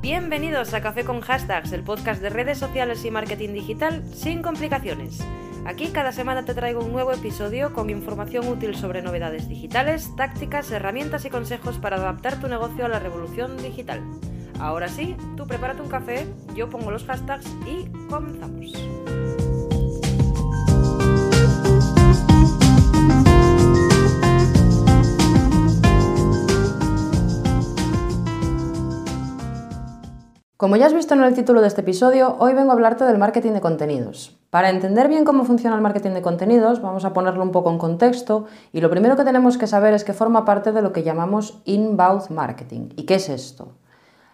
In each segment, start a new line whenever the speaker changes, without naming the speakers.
Bienvenidos a Café con Hashtags, el podcast de redes sociales y marketing digital sin complicaciones. Aquí cada semana te traigo un nuevo episodio con información útil sobre novedades digitales, tácticas, herramientas y consejos para adaptar tu negocio a la revolución digital. Ahora sí, tú prepárate un café, yo pongo los hashtags y comenzamos. Como ya has visto en el título de este episodio, hoy vengo a hablarte del marketing de contenidos. Para entender bien cómo funciona el marketing de contenidos, vamos a ponerlo un poco en contexto y lo primero que tenemos que saber es que forma parte de lo que llamamos inbound marketing. ¿Y qué es esto?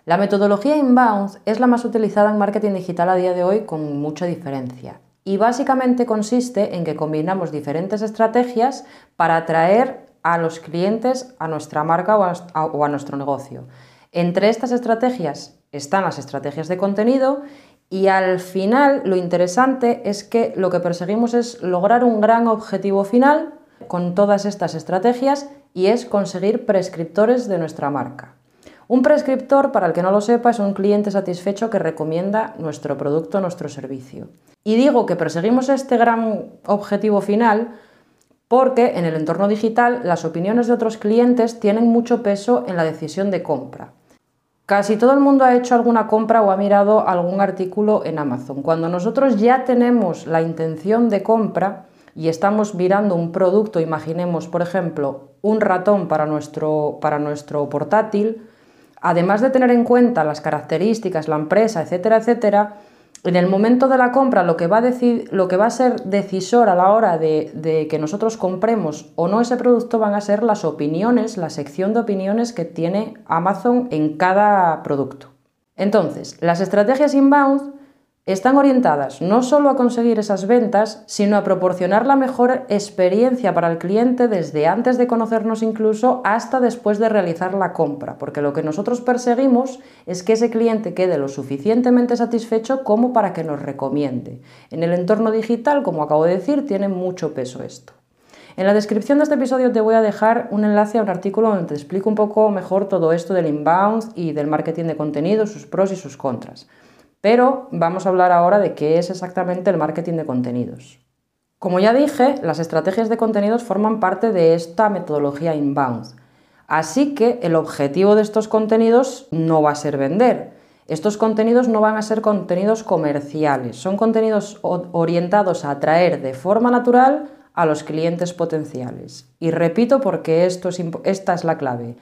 La metodología inbound es la más utilizada en marketing digital a día de hoy con mucha diferencia. Y básicamente consiste en que combinamos diferentes estrategias para atraer a los clientes a nuestra marca o a, nuestro negocio. Entre estas estrategias están las estrategias de contenido y al final lo interesante es que lo que perseguimos es lograr un gran objetivo final con todas estas estrategias y es conseguir prescriptores de nuestra marca. Un prescriptor, para el que no lo sepa, es un cliente satisfecho que recomienda nuestro producto, nuestro servicio. Y digo que perseguimos este gran objetivo final porque en el entorno digital las opiniones de otros clientes tienen mucho peso en la decisión de compra. Casi todo el mundo ha hecho alguna compra o ha mirado algún artículo en Amazon. Cuando nosotros ya tenemos la intención de compra y estamos mirando un producto, imaginemos, por ejemplo, un ratón para nuestro, para nuestro portátil, además de tener en cuenta las características, la empresa, etcétera, etcétera, en el momento de la compra lo que va a, lo que va a ser decisor a la hora de, de, que nosotros compremos o no ese producto van a ser las opiniones, la sección de opiniones que tiene Amazon en cada producto. Entonces, las estrategias inbound están orientadas no solo a conseguir esas ventas, sino a proporcionar la mejor experiencia para el cliente desde antes de conocernos incluso hasta después de realizar la compra, porque lo que nosotros perseguimos es que ese cliente quede lo suficientemente satisfecho como para que nos recomiende. En el entorno digital, como acabo de decir, tiene mucho peso esto. En la descripción de este episodio te voy a dejar un enlace a un artículo donde te explico un poco mejor todo esto del inbound y del marketing de contenido, sus pros y sus contras. Pero vamos a hablar ahora de qué es exactamente el marketing de contenidos. Como ya dije, las estrategias de contenidos forman parte de esta metodología inbound. Así que el objetivo de estos contenidos no va a ser vender. Estos contenidos no van a ser contenidos comerciales, son contenidos orientados a atraer de forma natural a los clientes potenciales. Y repito porque esta es la clave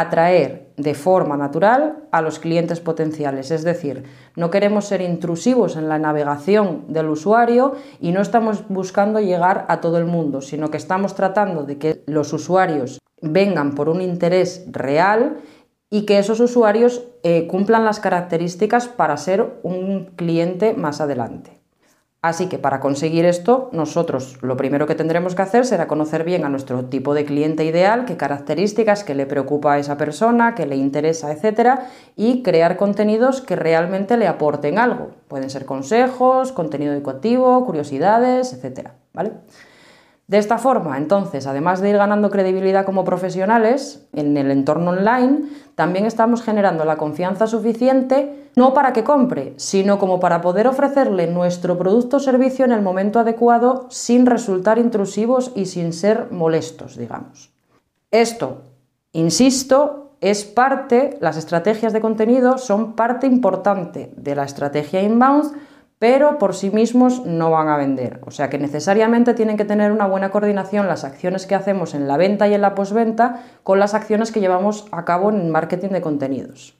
atraer de forma natural a los clientes potenciales. Es decir, no queremos ser intrusivos en la navegación del usuario y no estamos buscando llegar a todo el mundo, sino que estamos tratando de que los usuarios vengan por un interés real y que esos usuarios eh, cumplan las características para ser un cliente más adelante. Así que para conseguir esto, nosotros lo primero que tendremos que hacer será conocer bien a nuestro tipo de cliente ideal, qué características, qué le preocupa a esa persona, qué le interesa, etcétera, y crear contenidos que realmente le aporten algo. Pueden ser consejos, contenido educativo, curiosidades, etcétera, ¿vale? De esta forma, entonces, además de ir ganando credibilidad como profesionales en el entorno online, también estamos generando la confianza suficiente no para que compre, sino como para poder ofrecerle nuestro producto o servicio en el momento adecuado sin resultar intrusivos y sin ser molestos, digamos. Esto, insisto, es parte, las estrategias de contenido son parte importante de la estrategia inbound pero por sí mismos no van a vender. O sea que necesariamente tienen que tener una buena coordinación las acciones que hacemos en la venta y en la posventa con las acciones que llevamos a cabo en marketing de contenidos.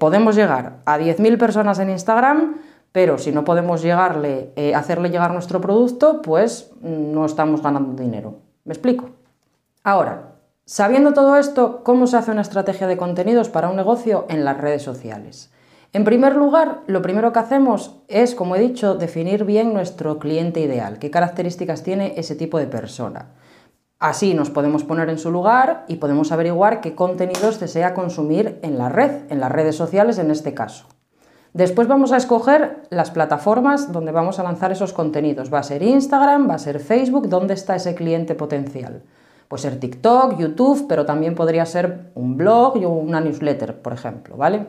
Podemos llegar a 10.000 personas en Instagram, pero si no podemos llegarle, eh, hacerle llegar nuestro producto, pues no estamos ganando dinero. ¿Me explico? Ahora, sabiendo todo esto, ¿cómo se hace una estrategia de contenidos para un negocio en las redes sociales? En primer lugar, lo primero que hacemos es, como he dicho, definir bien nuestro cliente ideal, qué características tiene ese tipo de persona. Así nos podemos poner en su lugar y podemos averiguar qué contenidos desea consumir en la red, en las redes sociales en este caso. Después vamos a escoger las plataformas donde vamos a lanzar esos contenidos. Va a ser Instagram, va a ser Facebook, ¿dónde está ese cliente potencial? Puede ser TikTok, YouTube, pero también podría ser un blog y una newsletter, por ejemplo, ¿vale?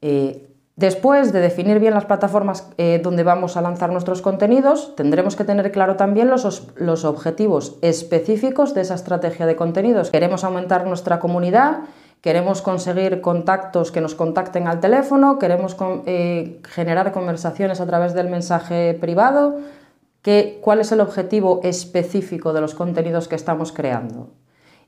Eh, Después de definir bien las plataformas eh, donde vamos a lanzar nuestros contenidos, tendremos que tener claro también los, los, objetivos específicos de esa estrategia de contenidos. Queremos aumentar nuestra comunidad, queremos conseguir contactos que nos contacten al teléfono, queremos eh, generar conversaciones a través del mensaje privado. ¿Cuál es el objetivo específico de los contenidos que estamos creando?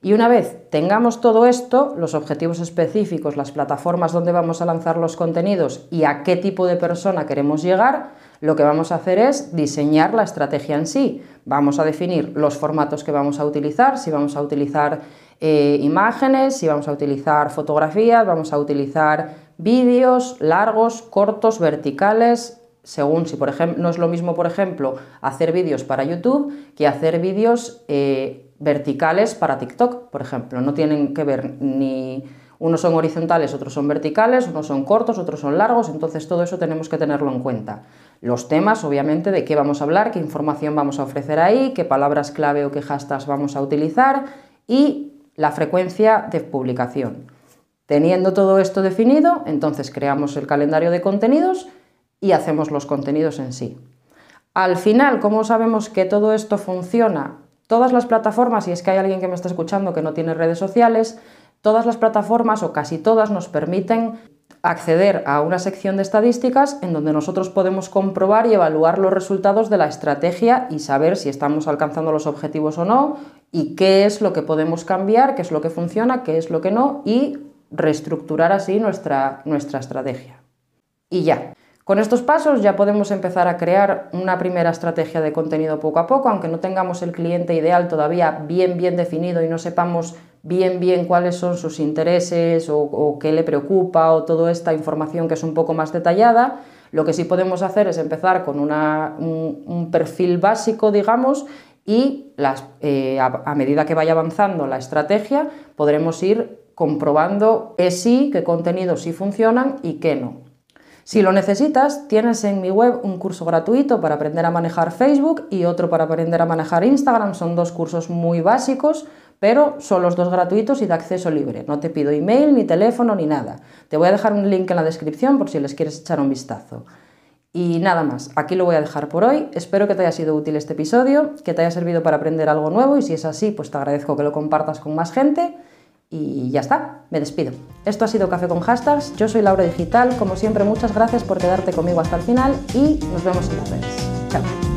Y una vez tengamos todo esto, los objetivos específicos, las plataformas donde vamos a lanzar los contenidos y a qué tipo de persona queremos llegar, lo que vamos a hacer es diseñar la estrategia en sí. Vamos a definir los formatos que vamos a utilizar, si vamos a utilizar eh, imágenes, si vamos a utilizar fotografías, vamos a utilizar vídeos largos, cortos, verticales, según si por ejemplo no es lo mismo, por ejemplo, hacer vídeos para YouTube que hacer vídeos eh, verticales para TikTok, por ejemplo. No tienen que ver ni unos son horizontales, otros son verticales, unos son cortos, otros son largos, entonces todo eso tenemos que tenerlo en cuenta. Los temas, obviamente, de qué vamos a hablar, qué información vamos a ofrecer ahí, qué palabras clave o qué hashtags vamos a utilizar y la frecuencia de publicación. Teniendo todo esto definido, entonces creamos el calendario de contenidos y hacemos los contenidos en sí. Al final, ¿cómo sabemos que todo esto funciona? Todas las plataformas, y es que hay alguien que me está escuchando que no tiene redes sociales, todas las plataformas o casi todas nos permiten acceder a una sección de estadísticas en donde nosotros podemos comprobar y evaluar los resultados de la estrategia y saber si estamos alcanzando los objetivos o no y qué es lo que podemos cambiar, qué es lo que funciona, qué es lo que no y reestructurar así nuestra, nuestra estrategia. Y ya. Con estos pasos ya podemos empezar a crear una primera estrategia de contenido poco a poco, aunque no tengamos el cliente ideal todavía bien bien definido y no sepamos bien bien cuáles son sus intereses o, qué le preocupa o toda esta información que es un poco más detallada. Lo que sí podemos hacer es empezar con un, perfil básico, digamos, y eh, a, medida que vaya avanzando la estrategia podremos ir comprobando que sí, qué contenidos sí funcionan y qué no. Si lo necesitas, tienes en mi web un curso gratuito para aprender a manejar Facebook y otro para aprender a manejar Instagram. Son dos cursos muy básicos, pero son los dos gratuitos y de acceso libre. No te pido email, ni teléfono, ni nada. Te voy a dejar un link en la descripción por si les quieres echar un vistazo. Y nada más, aquí lo voy a dejar por hoy. Espero que te haya sido útil este episodio, que te haya servido para aprender algo nuevo y si es así, pues te agradezco que lo compartas con más gente. Y ya está, me despido. Esto ha sido Café con Hashtags, yo soy Laura Digital, como siempre muchas gracias por quedarte conmigo hasta el final y nos vemos en las redes. Chao.